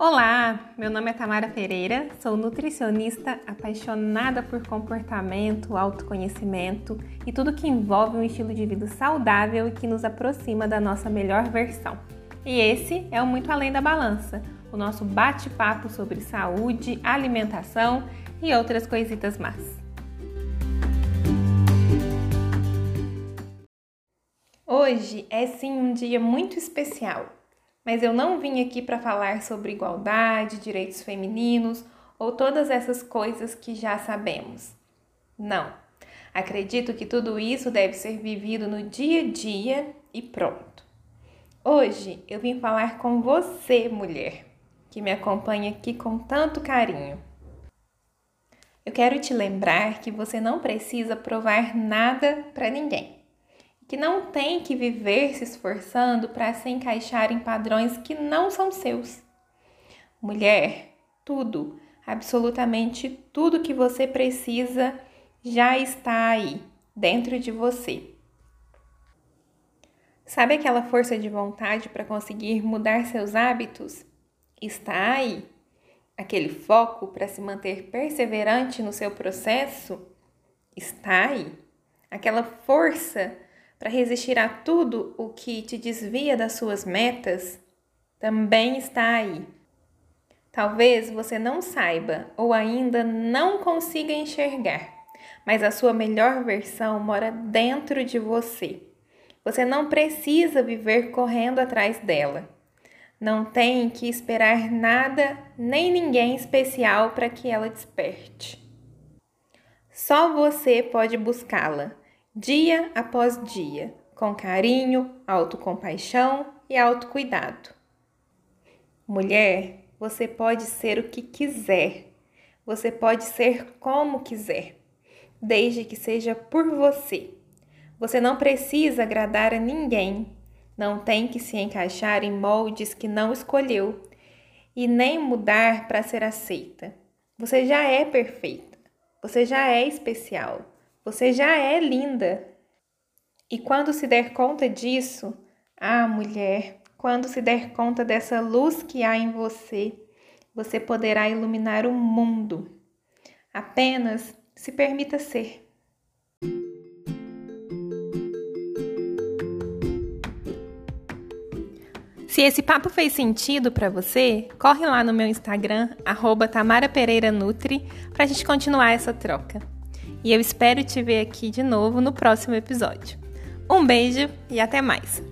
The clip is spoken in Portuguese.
Olá, meu nome é Tamara Pereira, sou nutricionista apaixonada por comportamento, autoconhecimento e tudo que envolve um estilo de vida saudável e que nos aproxima da nossa melhor versão. E esse é o Muito Além da Balança, o nosso bate-papo sobre saúde, alimentação e outras coisitas más. Hoje é sim um dia muito especial, mas eu não vim aqui para falar sobre igualdade, direitos femininos ou todas essas coisas que já sabemos. Não. Acredito que tudo isso deve ser vivido no dia a dia e pronto. Hoje eu vim falar com você, mulher, que me acompanha aqui com tanto carinho. Eu quero te lembrar que você não precisa provar nada para ninguém que não tem que viver se esforçando para se encaixar em padrões que não são seus. Mulher, tudo, absolutamente tudo que você precisa já está aí, dentro de você. Sabe aquela força de vontade para conseguir mudar seus hábitos? Está aí. Aquele foco para se manter perseverante no seu processo? Está aí. Aquela força para resistir a tudo o que te desvia das suas metas, também está aí. Talvez você não saiba ou ainda não consiga enxergar, mas a sua melhor versão mora dentro de você. Você não precisa viver correndo atrás dela. Não tem que esperar nada nem ninguém especial para que ela desperte. Só você pode buscá-la dia após dia, com carinho, autocompaixão e autocuidado. Mulher, você pode ser o que quiser, você pode ser como quiser, desde que seja por você. Você não precisa agradar a ninguém, não tem que se encaixar em moldes que não escolheu e nem mudar para ser aceita. Você já é perfeita, você já é especial. Você já é linda. E quando se der conta disso, ah, mulher, quando se der conta dessa luz que há em você, você poderá iluminar o mundo. Apenas se permita ser. Se esse papo fez sentido para você, corre lá no meu Instagram, arroba Tamara Pereira Nutri, para a gente continuar essa troca e eu espero te ver aqui de novo no próximo episódio. Um beijo e até mais!